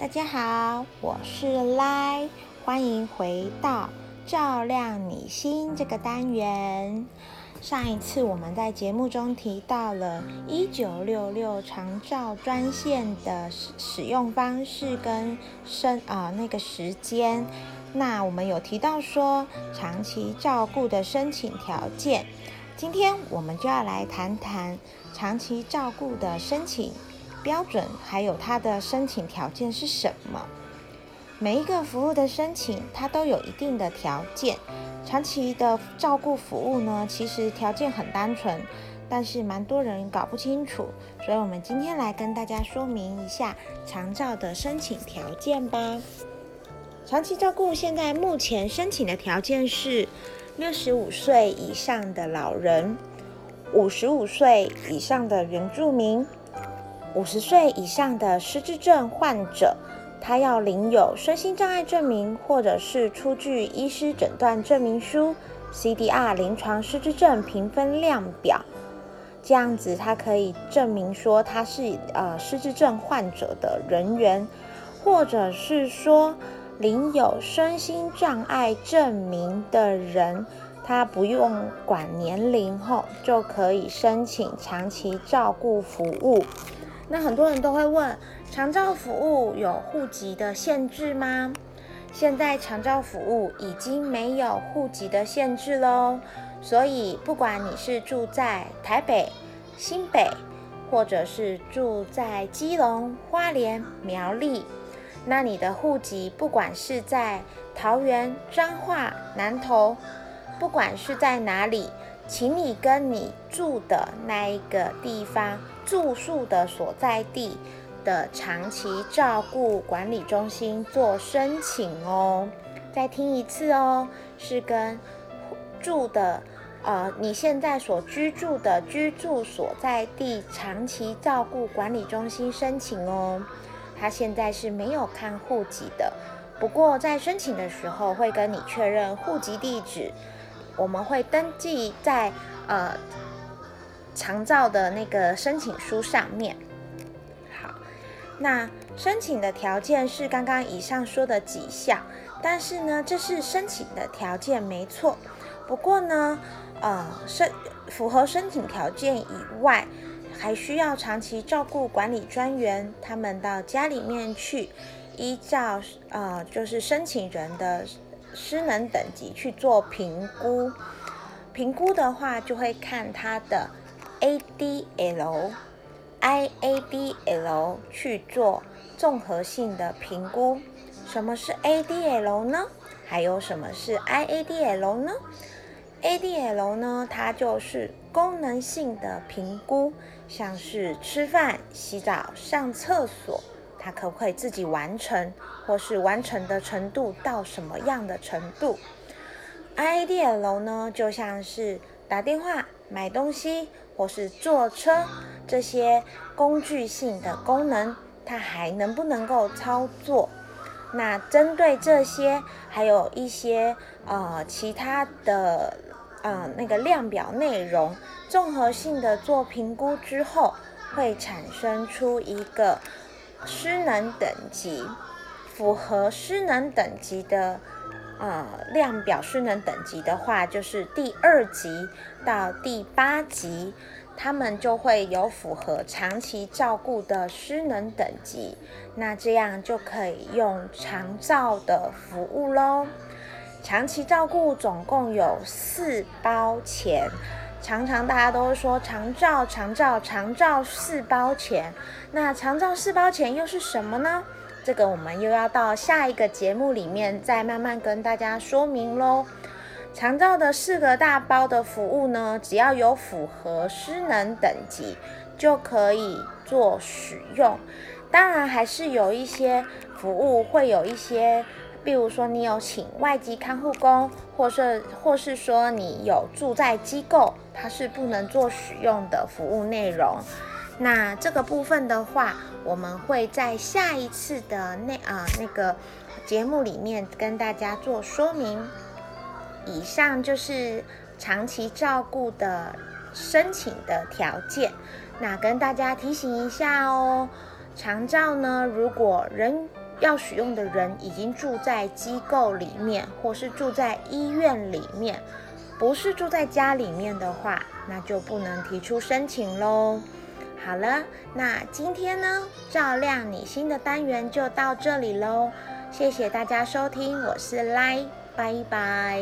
大家好，我是赖，欢迎回到照亮你心这个单元。上一次我们在节目中提到了一九六六长照专线的使使用方式跟申啊那个时间，那我们有提到说长期照顾的申请条件，今天我们就要来谈谈长期照顾的申请。标准还有它的申请条件是什么？每一个服务的申请，它都有一定的条件。长期的照顾服务呢，其实条件很单纯，但是蛮多人搞不清楚，所以我们今天来跟大家说明一下长照的申请条件吧。长期照顾现在目前申请的条件是六十五岁以上的老人，五十五岁以上的原住民。五十岁以上的失智症患者，他要领有身心障碍证明，或者是出具医师诊断证明书 （CDR 临床失智症评分量表），这样子他可以证明说他是呃失智症患者的人员，或者是说领有身心障碍证明的人，他不用管年龄后就可以申请长期照顾服务。那很多人都会问，长照服务有户籍的限制吗？现在长照服务已经没有户籍的限制喽，所以不管你是住在台北、新北，或者是住在基隆、花莲、苗栗，那你的户籍不管是在桃园、彰化、南投，不管是在哪里。请你跟你住的那一个地方住宿的所在地的长期照顾管理中心做申请哦。再听一次哦，是跟住的呃你现在所居住的居住所在地长期照顾管理中心申请哦。他现在是没有看户籍的，不过在申请的时候会跟你确认户籍地址。我们会登记在呃长照的那个申请书上面。好，那申请的条件是刚刚以上说的几项，但是呢，这是申请的条件没错。不过呢，呃，申符合申请条件以外，还需要长期照顾管理专员他们到家里面去，依照呃就是申请人的。失能等级去做评估，评估的话就会看他的 ADL、IADL 去做综合性的评估。什么是 ADL 呢？还有什么是 IADL 呢？ADL 呢，它就是功能性的评估，像是吃饭、洗澡、上厕所。他可不可以自己完成，或是完成的程度到什么样的程度？IADL 呢，就像是打电话、买东西或是坐车这些工具性的功能，它还能不能够操作？那针对这些，还有一些呃其他的呃那个量表内容，综合性的做评估之后，会产生出一个。失能等级符合失能等级的呃量表，失能等级的话，就是第二级到第八级，他们就会有符合长期照顾的失能等级，那这样就可以用长照的服务喽。长期照顾总共有四包钱。常常大家都会说长照、长照、长照四包钱，那长照四包钱又是什么呢？这个我们又要到下一个节目里面再慢慢跟大家说明喽。长照的四个大包的服务呢，只要有符合失能等级就可以做使用，当然还是有一些服务会有一些。比如说，你有请外籍看护工，或是或是说你有住在机构，它是不能做使用的服务内容。那这个部分的话，我们会在下一次的那啊那个节目里面跟大家做说明。以上就是长期照顾的申请的条件。那跟大家提醒一下哦，长照呢，如果人要使用的人已经住在机构里面，或是住在医院里面，不是住在家里面的话，那就不能提出申请喽。好了，那今天呢，照亮你心的单元就到这里喽。谢谢大家收听，我是赖，拜拜。